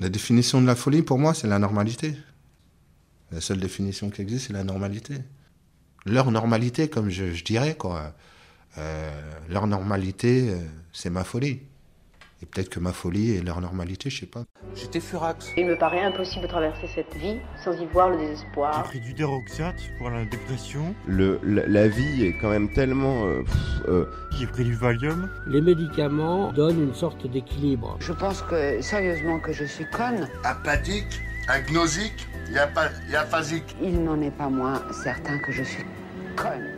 La définition de la folie, pour moi, c'est la normalité. La seule définition qui existe, c'est la normalité. Leur normalité, comme je, dirais, quoi. Euh, leur normalité, euh, c'est ma folie. Et peut-être que ma folie est leur normalité, je sais pas. J'étais furax. Il me paraît impossible de traverser cette vie sans y voir le J'ai désespoir. pris du déroxate pour la dépression. Le, la, la vie est quand même tellement. euh, euh, J'ai pris du Valium. Les médicaments donnent une sorte d'équilibre. Je pense que, sérieusement, que je suis conne. apathique, agnosique, y aphasique. Il n'en est pas moins certain que je suis conne.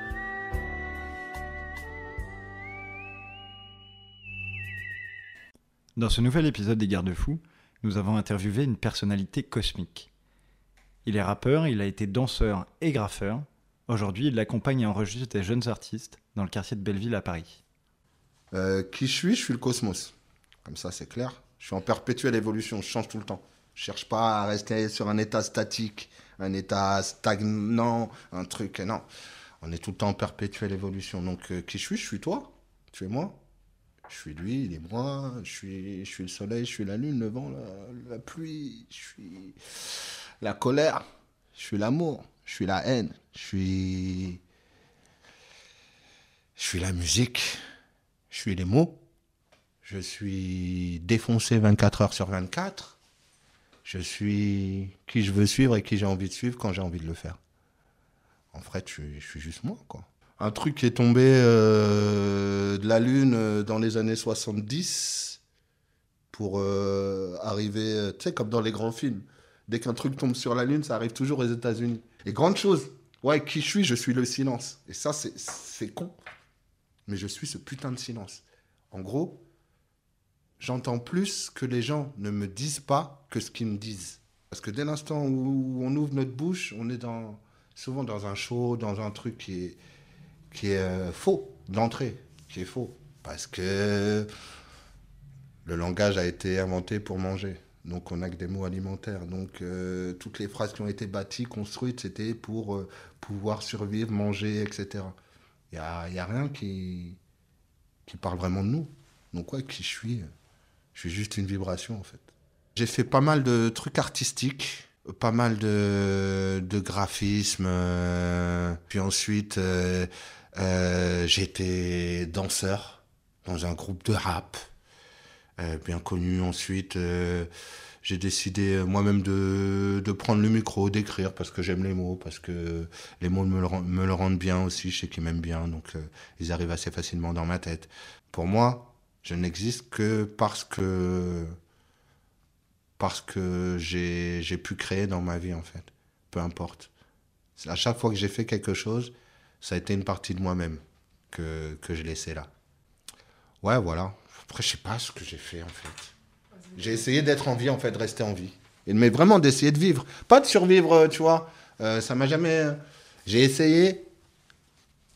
Dans ce nouvel épisode des Garde-Fous, nous avons interviewé une personnalité cosmique. Il est rappeur, il a été danseur et graffeur. Aujourd'hui, il accompagne et enregistre des jeunes artistes dans le quartier de Belleville à Paris. Euh, qui je suis? Je suis le cosmos. Comme ça, c'est clair. Je suis en perpétuelle évolution, je change tout le temps. Je cherche pas à rester sur un état statique, un état stagnant, un truc. Non, on est tout le temps en perpétuelle évolution. Donc, euh, qui je suis? Je suis toi. Tu es moi. Je suis lui, il est moi. Je suis, le soleil, je suis la lune, le vent, la, pluie. Je suis la colère. Je suis l'amour. Je suis la haine. Je suis. La musique. Je suis les mots. Je suis défoncé 24 heures sur 24. Je suis qui je veux suivre et qui j'ai envie de suivre quand j'ai envie de le faire. En fait, je je suis juste moi, quoi. Un truc qui est tombé euh, de la Lune euh, dans les années 70 pour euh, arriver, tu sais, comme dans les grands films. Dès qu'un truc tombe sur la Lune, ça arrive toujours aux États-Unis. Et grande chose, ouais, qui je suis? Je suis le silence. Et ça, c'est- con. Mais je suis ce putain de silence. En gros, j'entends plus que les gens ne me disent pas que ce qu'ils me disent. Parce que dès l'instant où on ouvre notre bouche, on est souvent dans un show, dans un truc qui est, qui est euh, faux d'entrée, qui est faux. Parce que le langage a été inventé pour manger. Donc on n'a que des mots alimentaires. Donc euh, toutes les phrases qui ont été bâties, construites, c'était pour euh, pouvoir survivre, manger, etc. Il n'y a, y a rien qui, qui parle vraiment de nous. Donc ouais, qui je suis Je suis juste une vibration en fait. J'ai fait pas mal de trucs artistiques, pas mal de, graphisme. puis ensuite, euh, j'étais danseur dans un groupe de rap euh, bien connu. Ensuite, euh, j'ai décidé moi-même de, prendre le micro, d'écrire parce que j'aime les mots, parce que les mots me le, rendent bien aussi. Je sais qu'ils m'aiment bien, donc ils arrivent assez facilement dans ma tête. Pour moi, je n'existe que parce que parce que j'ai pu créer dans ma vie en fait. Peu importe. À chaque fois que j'ai fait quelque chose, ça a été une partie de moi-même que, que je laissais là. Ouais, voilà. Après, je sais pas ce que j'ai fait en fait. J'ai essayé d'être en vie en fait, de rester en vie. Et, mais vraiment d'essayer de vivre. Pas de survivre, euh, tu vois. Euh, ça m'a jamais. J'ai essayé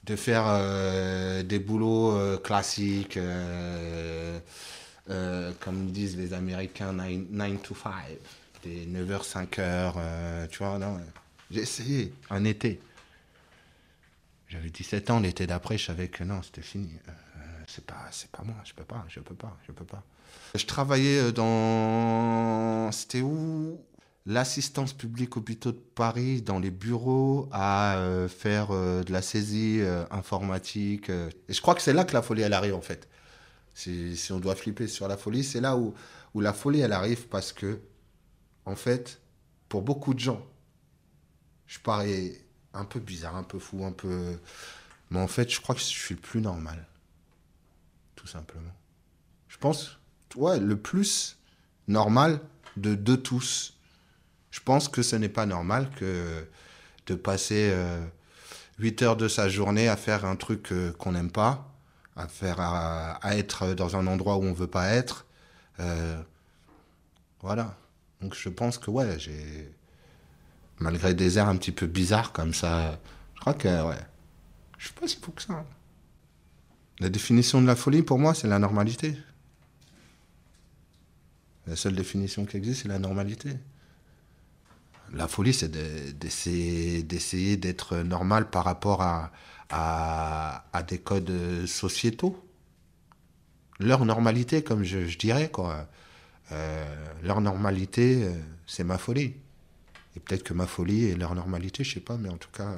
de faire euh, des boulots euh, classiques, euh, euh, comme disent les Américains, 9 to 5, des 9h, 5h, tu vois. J'ai essayé, un été. J'avais 17 ans, l'été d'après, je savais que non, c'était fini. Euh, c'est pas, c'est pas moi, je peux pas, je peux pas, je peux pas. Je travaillais euh, dans, c'était où? L'assistance publique hôpitaux de Paris, dans les bureaux, à euh, faire euh, de la saisie informatique. Et je crois que c'est là que la folie, elle arrive, en fait. Si, on doit flipper sur la folie, c'est là où, où la folie, elle arrive parce que, en fait, pour beaucoup de gens, je parais un peu bizarre, un peu fou, un peu... Mais en fait, je crois que je suis le plus normal. Tout simplement. Je pense, ouais, le plus normal de, tous. Je pense que ce n'est pas normal que de passer euh, 8 heures de sa journée à faire un truc euh, qu'on n'aime pas, à, faire, à, à être dans un endroit où on ne veut pas être. Euh, voilà. Donc je pense que ouais, j'ai Malgré des airs un petit peu bizarres comme ça. Je crois que, ouais. Je suis pas si fou que ça. La définition de la folie, pour moi, c'est la normalité. La seule définition qui existe, c'est la normalité. La folie, c'est d'essayer d'être normal par rapport à, à, des codes sociétaux. Leur normalité, comme je, dirais, quoi. Euh, leur normalité, euh, c'est ma folie. Et peut-être que ma folie est leur normalité, je sais pas, mais en tout cas,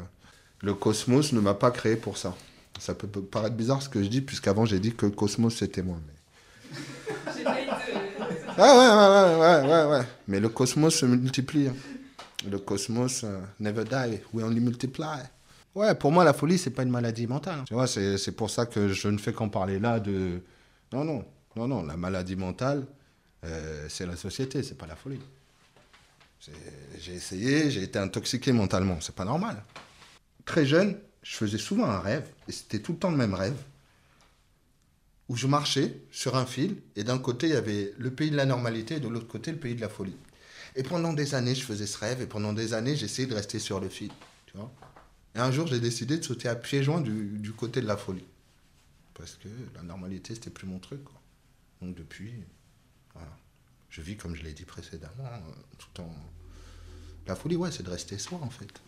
le cosmos ne m'a pas créé pour ça. Ça peut paraître bizarre ce que je dis, puisqu'avant j'ai dit que le cosmos c'était moi. Mais... ouais, ouais, ouais, ouais, ouais, ouais, Mais le cosmos se multiplie. Hein. Le cosmos uh, never die, we only multiply. Ouais, pour moi, la folie, c'est pas une maladie mentale. Tu vois, c'est pour ça que je ne fais qu'en parler là de. Non, non, non, non. La maladie mentale, euh, c'est la société, c'est pas la folie. J'ai essayé, j'ai été intoxiqué mentalement, c'est pas normal. Très jeune, je faisais souvent un rêve, et c'était tout le temps le même rêve, où je marchais sur un fil, et d'un côté il y avait le pays de la normalité, et de l'autre côté le pays de la folie. Et pendant des années, je faisais ce rêve, et pendant des années, j'essayais de rester sur le fil. Tu vois et un jour, j'ai décidé de sauter à pieds joints du, côté de la folie. Parce que la normalité, c'était plus mon truc. Donc depuis, voilà. Je vis comme je l'ai dit précédemment, euh, tout en. La folie, ouais, c'est de rester soi, en fait.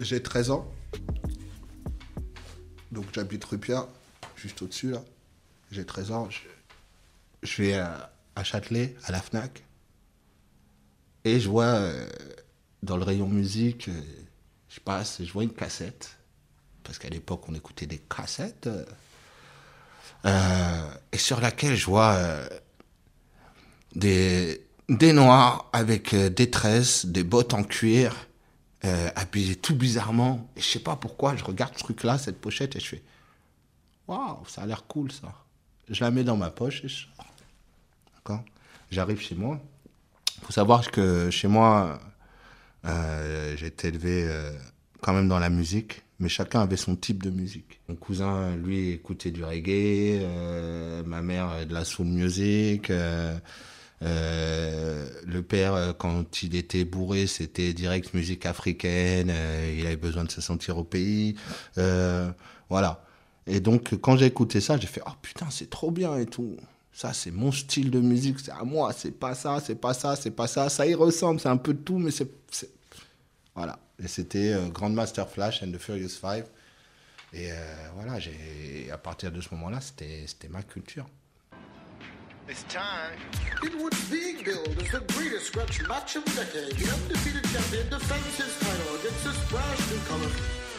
J'ai 13 ans. Donc j'habite Pierre, juste au-dessus là. J'ai 13 ans. Je, vais à, Châtelet, à la FNAC. Et je vois euh, dans le rayon musique, euh, je passe, je vois une cassette. Parce qu'à l'époque, on écoutait des cassettes. Et sur laquelle je vois des, des noirs avec des tresses, des bottes en cuir euh, habillé tout bizarrement. Et je sais pas pourquoi, je regarde ce truc-là, cette pochette, et je fais Waouh, ça a l'air cool ça. Je la mets dans ma poche et je. D'accord? J'arrive chez moi. Il faut savoir que chez moi, euh, j'ai été élevé euh, quand même dans la musique, mais chacun avait son type de musique. Mon cousin, lui, écoutait du reggae, euh, ma mère de la soul music. Euh, euh, le père, euh, quand il était bourré, c'était direct musique africaine. Euh, il avait besoin de se sentir au pays. voilà. Et donc, quand j'ai écouté ça, j'ai fait Oh putain, c'est trop bien et tout. Ça, c'est mon style de musique, c'est à moi. C'est pas ça, c'est pas ça, c'est pas ça. Ça y ressemble, c'est un peu de tout, mais c'est. Voilà. Et c'était Grandmaster Flash and the Furious Five. Et voilà, j'ai à partir de ce moment-là, c'était ma culture. It's time. Inwood being billed as the greatest scratch match of the decade. The undefeated champion defends his title against this brash newcomer.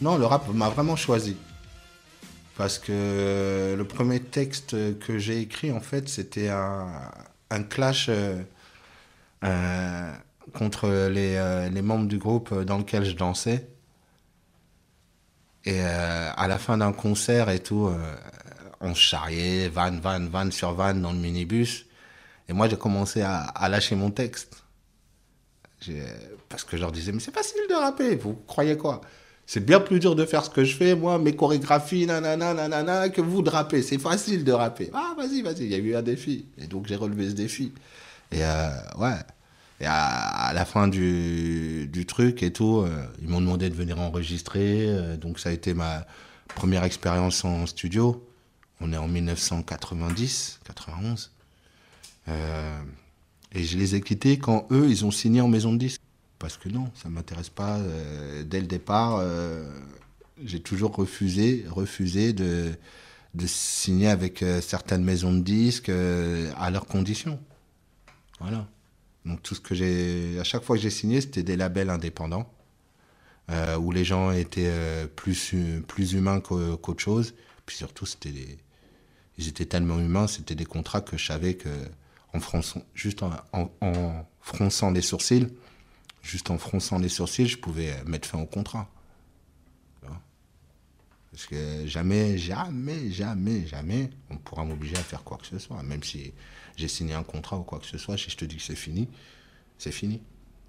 Non, le rap m'a vraiment choisi. Parce que le premier texte que j'ai écrit, en fait, c'était un, clash euh, euh, contre les, euh, les, membres du groupe dans lequel je dansais. Et à la fin d'un concert et tout, on se charriait, van, van, van sur van dans le minibus. Et moi, j'ai commencé à, lâcher mon texte. Parce que je leur disais, mais c'est facile de rapper, vous croyez quoi? C'est bien plus dur de faire ce que je fais, moi, mes chorégraphies, nanana, que vous de rapper. C'est facile de rapper. Ah, vas-y, vas-y, il y a eu un défi. Et donc, j'ai relevé ce défi. Et euh, ouais. Et à, la fin du, truc et tout, euh, ils m'ont demandé de venir enregistrer. euh, donc, ça a été ma première expérience en studio. On est en 1990, 91. Euh, et je les ai quittés quand eux, ils ont signé en maison de disque. Parce que non, ça ne m'intéresse pas. dès le départ, j'ai toujours refusé, refusé de, signer avec certaines maisons de disques à leurs conditions. Voilà. Donc tout ce que j'ai, à chaque fois que j'ai signé, c'était des labels indépendants euh, où les gens étaient euh, plus hu- plus humains qu'au- qu'autre chose. Puis surtout, c'était des, ils étaient tellement humains, c'était des contrats que je savais que en fronçant, juste en, fronçant les sourcils, juste en fronçant les sourcils, je pouvais mettre fin au contrat. Parce que jamais, jamais, jamais, jamais, on pourra m'obliger à faire quoi que ce soit. Même si j'ai signé un contrat ou quoi que ce soit, si je te dis que c'est fini, c'est fini.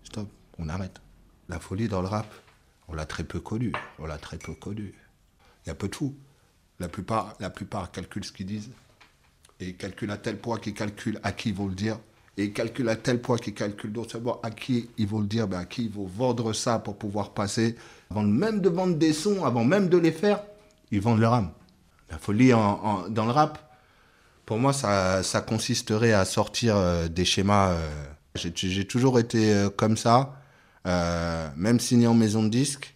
Stop, on arrête. La folie dans le rap, on l'a très peu connu. On l'a très peu connu. Il y a peu de fous. La plupart, la plupart calculent ce qu'ils disent. Et calculent à tel point qu'ils calculent à qui ils vont le dire. Et ils calculent à tel point qu'ils calculent non seulement à qui ils vont le dire, à qui ils vont vendre ça pour pouvoir passer. Avant même de vendre des sons, avant même de les faire, ils vendent leur âme. La folie en- dans le rap, pour moi, ça, consisterait à sortir euh, des schémas. euh, j'ai- toujours été euh, comme ça, même signé en maison de disque.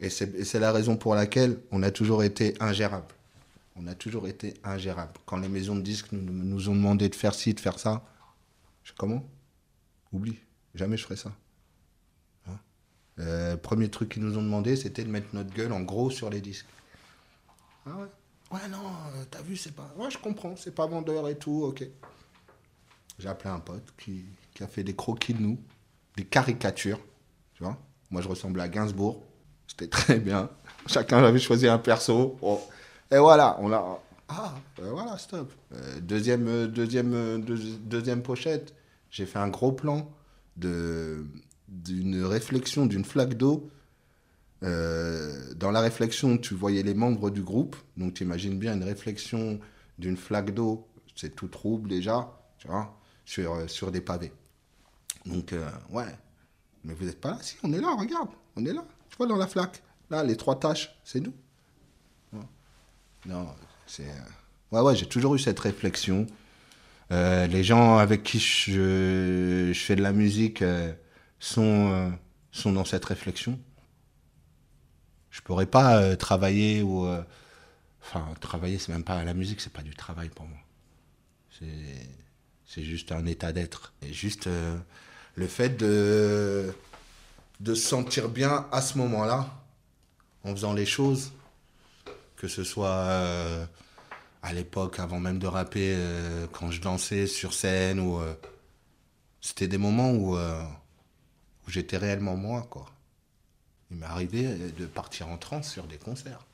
Et c'est la raison pour laquelle on a toujours été ingérable. On a toujours été ingérable. Quand les maisons de disques nous, ont demandé de faire ci, de faire ça, je comment? Oublie, jamais je ferai ça. Hein? Premier truc qu'ils nous ont demandé, c'était de mettre notre gueule en gros sur les disques. Ah ouais? Ouais, non, euh, t'as vu, c'est pas. Ouais, je comprends, c'est pas vendeur et tout, ok. J'ai appelé un pote qui, qui a fait des croquis de nous, des caricatures, tu vois. Moi, je ressemblais à Gainsbourg, c'était très bien. Chacun avait choisi un perso. Bon. Et voilà, on a. Ah, euh, voilà, stop. Euh, deuxième, euh, deuxième, deux- deuxième pochette, j'ai fait un gros plan de d'une réflexion d'une flaque d'eau. Euh, dans la réflexion, tu voyais les membres du groupe. Donc, tu imagines bien une réflexion d'une flaque d'eau. C'est tout trouble déjà, tu vois, sur, euh, sur des pavés. Donc, euh, ouais. Mais vous n'êtes pas là? Si, on est là, regarde. On est là. Tu vois, dans la flaque. Là, les trois taches, c'est nous. Non, c'est. Ouais, ouais, j'ai toujours eu cette réflexion. Les gens avec qui je, je fais de la musique sont, sont dans cette réflexion. Je pourrais pas euh, travailler ou. euh, Enfin, travailler, c'est même pas. La musique, c'est pas du travail pour moi. C'est. Juste un état d'être. Et juste euh, le fait de. se sentir bien à ce moment-là, en faisant les choses, que ce soit à l'époque, avant même de rapper, quand je dansais sur scène, ou. c'était des moments où, où j'étais réellement moi, quoi. Il m'est arrivé euh, de partir en transe sur des concerts.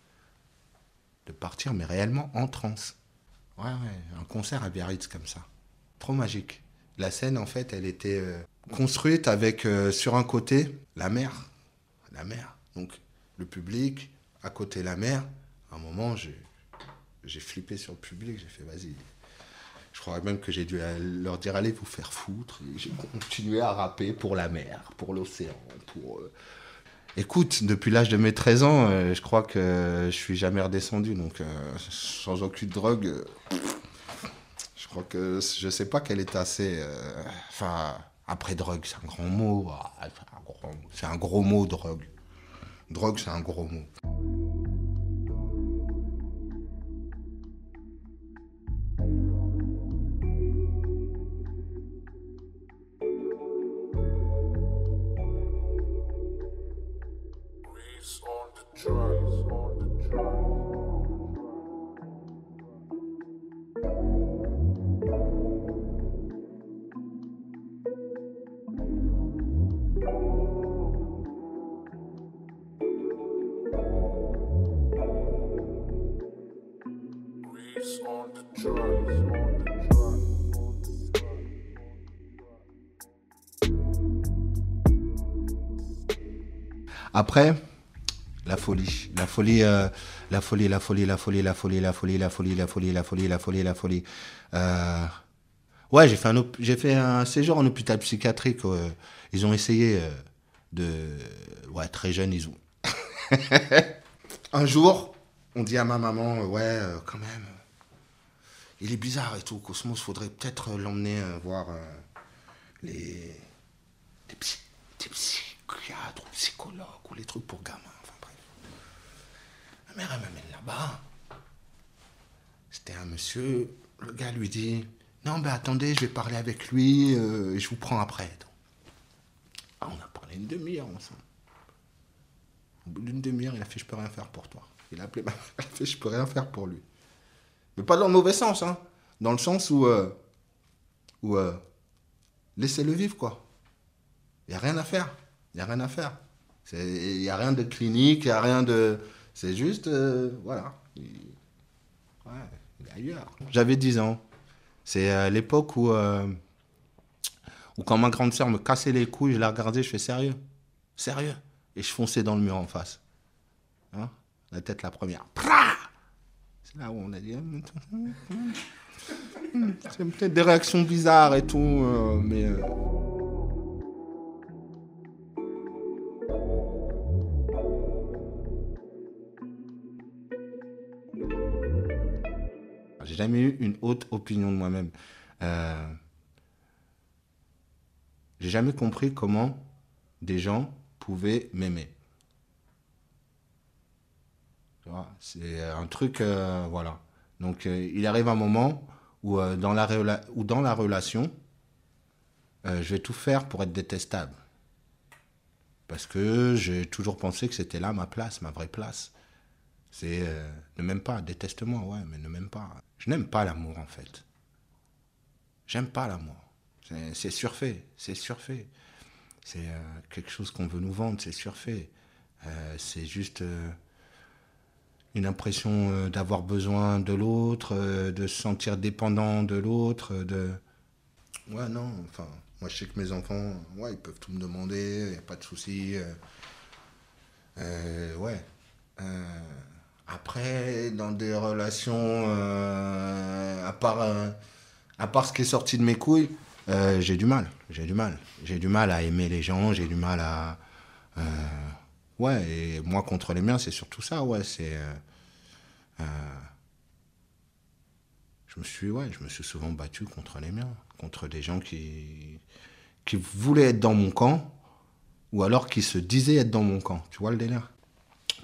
De partir, mais réellement en transe. Ouais, ouais, un concert à Biarritz comme ça. Trop magique. La scène, en fait, elle était euh, construite avec, euh, sur un côté, la mer. La mer. Donc, le public, à côté la mer. À un moment, j'ai flippé sur le public, j'ai fait, vas-y. Je crois même que j'ai dû leur dire, allez vous faire foutre. J'ai continué à rapper pour la mer, pour l'océan, pour... Écoute, depuis l'âge de mes 13 ans, euh, je crois que je suis jamais redescendu. Donc, euh, sans aucune drogue, euh, je crois que je sais pas quel est assez. euh, Enfin, après drogue, c'est un grand mot. ah, c'est C'est un gros mot, drogue. Drogue, c'est un gros mot. Après, La folie. La folie, euh, la folie, la folie, la folie, la folie, la folie, la folie, la folie, la folie, la folie, la folie. Euh, Ouais, j'ai fait, un j'ai fait un séjour en hôpital psychiatrique. euh, ils ont essayé euh, de. Ouais, très jeune, ils ont. un jour, on dit à ma maman, euh, ouais, euh, quand même, euh, il est bizarre et tout, Cosmos, faudrait peut-être euh, l'emmener euh, voir euh, les. des, psy- des psychiatres ou psychologues ou les trucs pour gamins, enfin bref. Ma mère, elle m'amène là-bas. C'était un monsieur, le gars lui dit Non, ben attendez, je vais parler avec lui euh, et je vous prends après. Ah, on a parlé une demi-heure ensemble. Au bout d'une demi-heure, il a fait Je peux rien faire pour toi. Il a appelé ma mère, il a fait Je peux rien faire pour lui. Mais pas dans le mauvais sens, hein. Dans le sens où. euh, où euh, laissez-le vivre, quoi. Il n'y a rien à faire. Il n'y a rien à faire. Il n'y a rien de clinique, il n'y a rien de. C'est juste. euh, voilà. Il- Ouais, est ailleurs. J'avais 10 ans. C'est à l'époque où, euh, où, quand ma grande sœur me cassait les couilles, je la regardais, je fais sérieux? Sérieux? Et je fonçais dans le mur en face. Hein? La tête la première. C'est là où on a dit. C'est peut-être des réactions bizarres et tout, euh, mais. Jamais eu une haute opinion de moi-même. Euh, J'ai jamais compris comment des gens pouvaient m'aimer. C'est un truc, euh, voilà. Donc, euh, il arrive un moment où, euh, dans, la où dans la relation, euh, je vais tout faire pour être détestable. Parce que j'ai toujours pensé que c'était là ma place, ma vraie place. C'est euh, ne m'aime pas, déteste-moi, ouais, mais ne m'aime pas. Je n'aime pas l'amour en fait. J'aime pas l'amour. C'est- surfait, c'est surfait. C'est euh, quelque chose qu'on veut nous vendre, c'est surfait. Euh, c'est juste euh, une impression d'avoir besoin de l'autre, de se sentir dépendant de l'autre, de... Ouais, non, enfin, moi je sais que mes enfants, ouais, ils peuvent tout me demander, il n'y a pas de souci. ouais. Après, dans des relations, euh, à, part, euh, à part ce qui est sorti de mes couilles, euh, j'ai du mal. J'ai du mal. J'ai du mal à aimer les gens, j'ai du mal à. ouais, et moi contre les miens, c'est surtout ça, ouais. C'est. je me suis, ouais, je me suis souvent battu contre les miens, contre des gens qui, qui voulaient être dans mon camp, ou alors qui se disaient être dans mon camp. Tu vois le délire?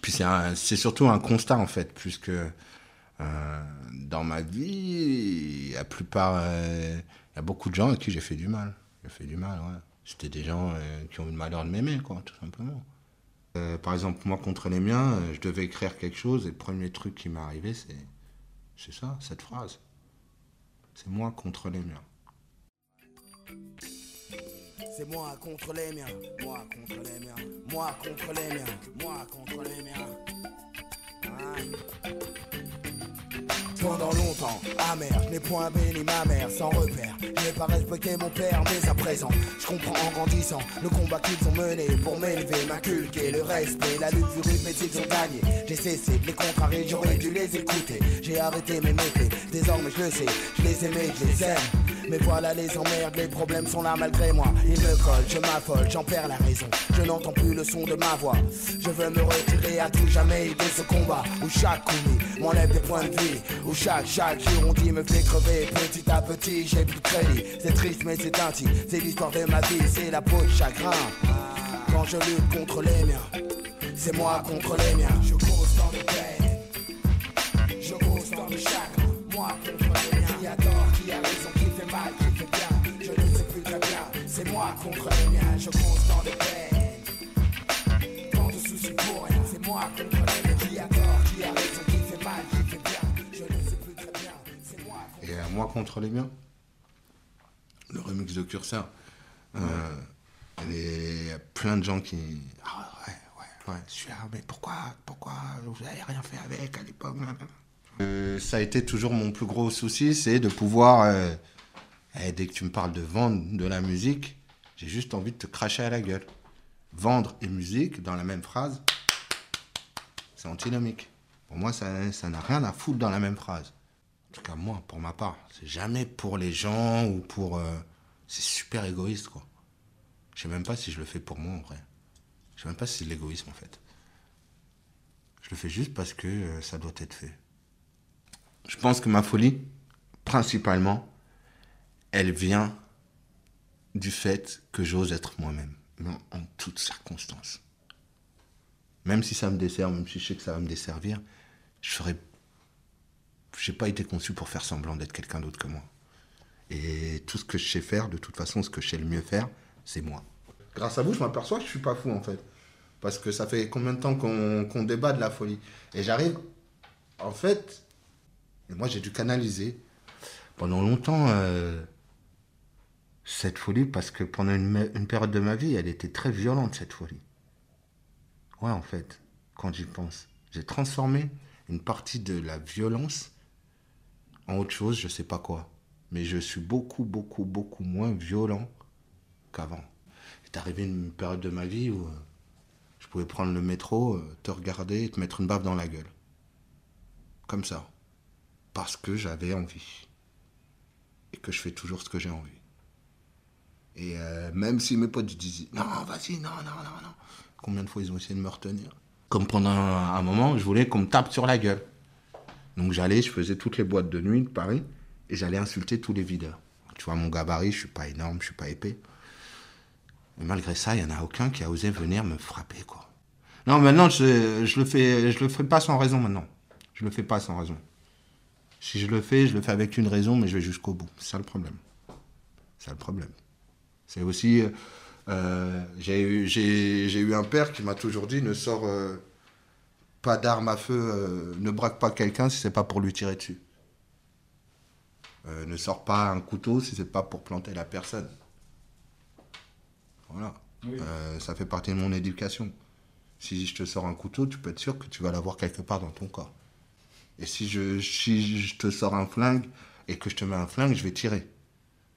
Puis c'est surtout un constat, en fait, puisque euh, dans ma vie, la plupart, euh, il y a beaucoup de gens à qui j'ai fait du mal. J'ai fait du mal, ouais. C'était des gens euh, qui ont eu le malheur de m'aimer, quoi, tout simplement. Par exemple, moi, contre les miens, je devais écrire quelque chose, et le premier truc qui m'est arrivé, c'est ça, cette phrase. C'est moi contre les miens. C'est moi contre les miens, moi contre les miens, moi contre les miens, moi contre les miens. Pendant longtemps, amer, je n'ai point béni ma mère sans repère. Je n'ai pas respecté mon père, mais à présent, je comprends en grandissant le combat qu'ils ont mené pour m'élever, m'inculquer le respect, la lutte du rythme, ils ont gagné. J'ai cessé de les contrarier, j'aurais dû les écouter. J'ai arrêté mes méfaits, désormais je le sais, je les aimais, je les aime. Mais voilà les emmerdes, les problèmes sont là malgré moi. Ils me collent, je m'affole, j'en perds la raison. Je n'entends plus le son de ma voix. Je veux me retirer à tout jamais de ce combat où chaque commis m'enlève des points de vie. Où chaque, chaque girondi me fait crever. Petit à petit, j'ai plus de crédit. C'est triste, mais c'est ainsi. C'est l'histoire de ma vie, c'est la peau de chagrin. Quand je lutte contre les miens, c'est moi contre les miens. Je cause tant de peine. Je cause tant de chagrin. Moi contre les contre les miens. Je cause tant de peine. Tant de soucis pour rien. C'est moi contre miens. Qui a tort, qui a raison, qui fait mal, qui fait bien. Je ne sais plus très bien. C'est moi contre Et euh, moi contre les miens, le remix de Curseur, euh, il y a plein de gens qui. Ah ouais, ouais, ouais, celui-là, mais pourquoi, pourquoi vous n'avez rien fait avec à l'époque. Euh, Ça a été toujours mon plus gros souci, c'est de pouvoir. euh, eh, dès que tu me parles de vendre de la musique, j'ai juste envie de te cracher à la gueule. Vendre et musique dans la même phrase, c'est antinomique. Pour moi, ça ça n'a rien à foutre dans la même phrase. En tout cas, moi, pour ma part, c'est jamais pour les gens ou pour. euh, c'est super égoïste, quoi. Je sais même pas si je le fais pour moi, en vrai. Je sais même pas si c'est de l'égoïsme, en fait. Je le fais juste parce que euh, ça doit être fait. Je pense que ma folie, principalement, elle vient du fait que j'ose être moi-même, en toutes circonstances. Même si ça me dessert, même si je sais que ça va me desservir, je ferai. J'ai pas été conçu pour faire semblant d'être quelqu'un d'autre que moi. Et tout ce que je sais faire, de toute façon, ce que je sais le mieux faire, c'est moi. Grâce à vous, je m'aperçois que je suis pas fou en fait. Parce que ça fait combien de temps qu'on qu'on débat de la folie? Et j'arrive, en fait, et moi j'ai dû canaliser pendant longtemps euh, cette folie parce que pendant une, période de ma vie, elle était très violente cette folie. Ouais, en fait, quand j'y pense, j'ai transformé une partie de la violence en autre chose, je sais pas quoi. Mais je suis beaucoup, beaucoup, beaucoup moins violent qu'avant. Il est arrivé une période de ma vie où euh, je pouvais prendre le métro, euh, te regarder et te mettre une baffe dans la gueule. Comme ça. Parce que j'avais envie. Et que je fais toujours ce que j'ai envie. Et euh, même si mes potes disaient Non, vas-y, non, non, non, non. Combien de fois ils ont essayé de me retenir? Comme pendant un moment, je voulais qu'on me tape sur la gueule. Donc j'allais, je faisais toutes les boîtes de nuit de Paris et j'allais insulter tous les videurs. Tu vois, mon gabarit, je suis pas énorme, je suis pas épais. Mais malgré ça, il n'y en a aucun qui a osé venir me frapper, quoi. Non, maintenant, je, je le fais, le fais pas sans raison, maintenant. Je le fais pas sans raison. Si je le fais, je le fais avec une raison, mais je vais jusqu'au bout. C'est ça le problème. C'est ça le problème. C'est aussi... euh, j'ai eu, un père qui m'a toujours dit, ne sors euh, pas d'arme à feu, euh, ne braque pas quelqu'un si c'est pas pour lui tirer dessus. Ne sors pas un couteau si c'est pas pour planter la personne. Voilà. Ça fait partie de mon éducation. Si je te sors un couteau, tu peux être sûr que tu vas l'avoir quelque part dans ton corps. Et si je, si je te sors un flingue et que je te mets un flingue, je vais tirer.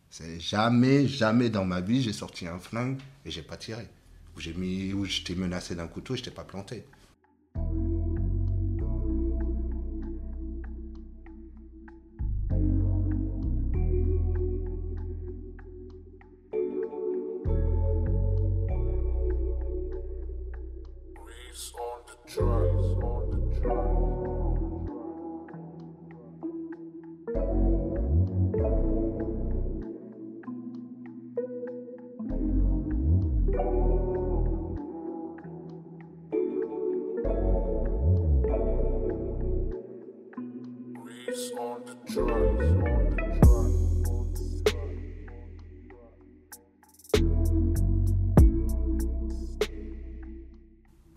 C'est jamais, jamais dans ma vie, j'ai sorti un flingue et j'ai pas tiré. Ou j'ai mis, ou je t'ai menacé d'un couteau et je t'ai pas planté.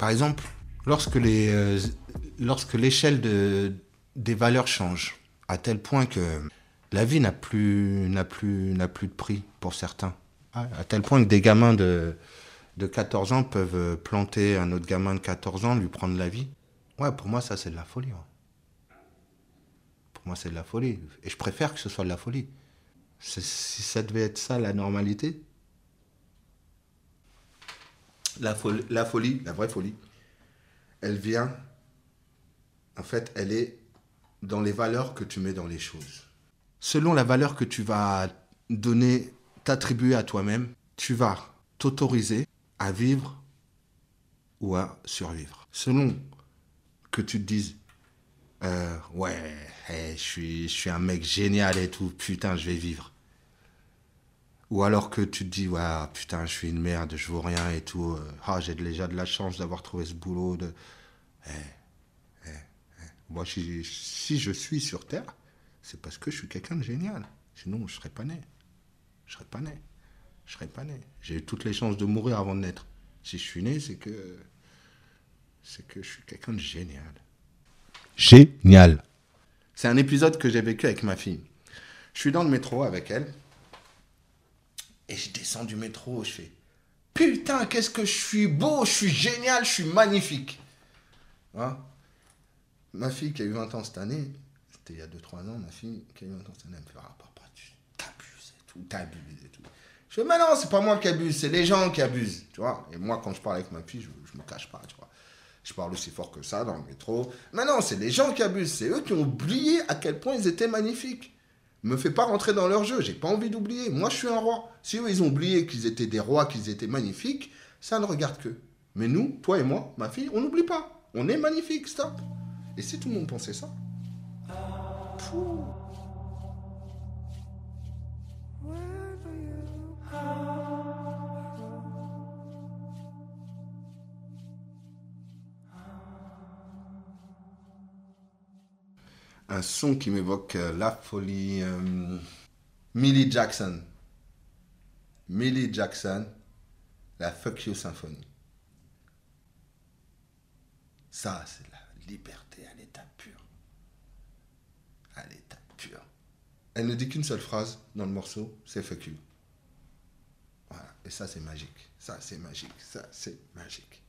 Par exemple, lorsque euh, l'échelle de, des valeurs change, à tel point que la vie n'a plus, de prix pour certains, à à tel point que des gamins de, de 14 ans peuvent planter un autre gamin de 14 ans, lui prendre la vie. Ouais, pour moi, ça, c'est de la folie. ouais. Pour moi, c'est de la folie. Et je préfère que ce soit de la folie. Si ça devait être ça, la normalité, la, fol- la folie, la vraie folie, elle vient, en fait, elle est dans les valeurs que tu mets dans les choses. Selon la valeur que tu vas donner, t'attribuer à toi-même, tu vas t'autoriser à vivre ou à survivre. Selon que tu te dises, euh, ouais, je suis un mec génial et tout, putain, je vais vivre. Ou alors que tu te dis, ouais, putain, je suis une merde, je vaux rien et tout. euh, Ah, j'ai déjà de la chance d'avoir trouvé ce boulot. De... Eh, eh, eh. Moi, si, si je suis sur Terre, c'est parce que je suis quelqu'un de génial. Sinon, je serais pas né. Je serais pas né. Je serais pas né. J'ai eu toutes les chances de mourir avant de naître. Si je suis né, c'est que. C'est que je suis quelqu'un de génial. Génial. C'est un épisode que j'ai vécu avec ma fille. Je suis dans le métro avec elle. Et je descends du métro, je fais Putain, qu'est-ce que je suis beau, je suis génial, je suis magnifique. Hein? Ma fille qui a eu 20 ans cette année, c'était il y a 2-3 ans, ma fille qui a eu 20 ans cette année, elle me fait Ah, papa, tu t'abuses et tout, t'abuses et tout. Je fais Mais non, c'est pas moi qui abuse, c'est les gens qui abusent, tu vois. Et moi, quand je parle avec ma fille, je, je me cache pas, tu vois. Je parle aussi fort que ça dans le métro. Mais non, c'est les gens qui abusent. C'est eux qui ont oublié à quel point ils étaient magnifiques. Me fais pas rentrer dans leur jeu. J'ai pas envie d'oublier. Moi, je suis un roi. Si eux, ils ont oublié qu'ils étaient des rois, qu'ils étaient magnifiques, ça ne regarde que. Mais nous, toi et moi, ma fille, on n'oublie pas. On est magnifique, stop. Et si tout le monde pensait ça? Un son qui m'évoque euh, la folie. euh, Millie Jackson. Millie Jackson, la Fuck You Symphony. Ça, c'est la liberté à l'état pur. À l'état pur. Elle ne dit qu'une seule phrase dans le morceau, c'est Fuck You. Voilà. Et ça, c'est magique. Ça, c'est magique. Ça, c'est magique.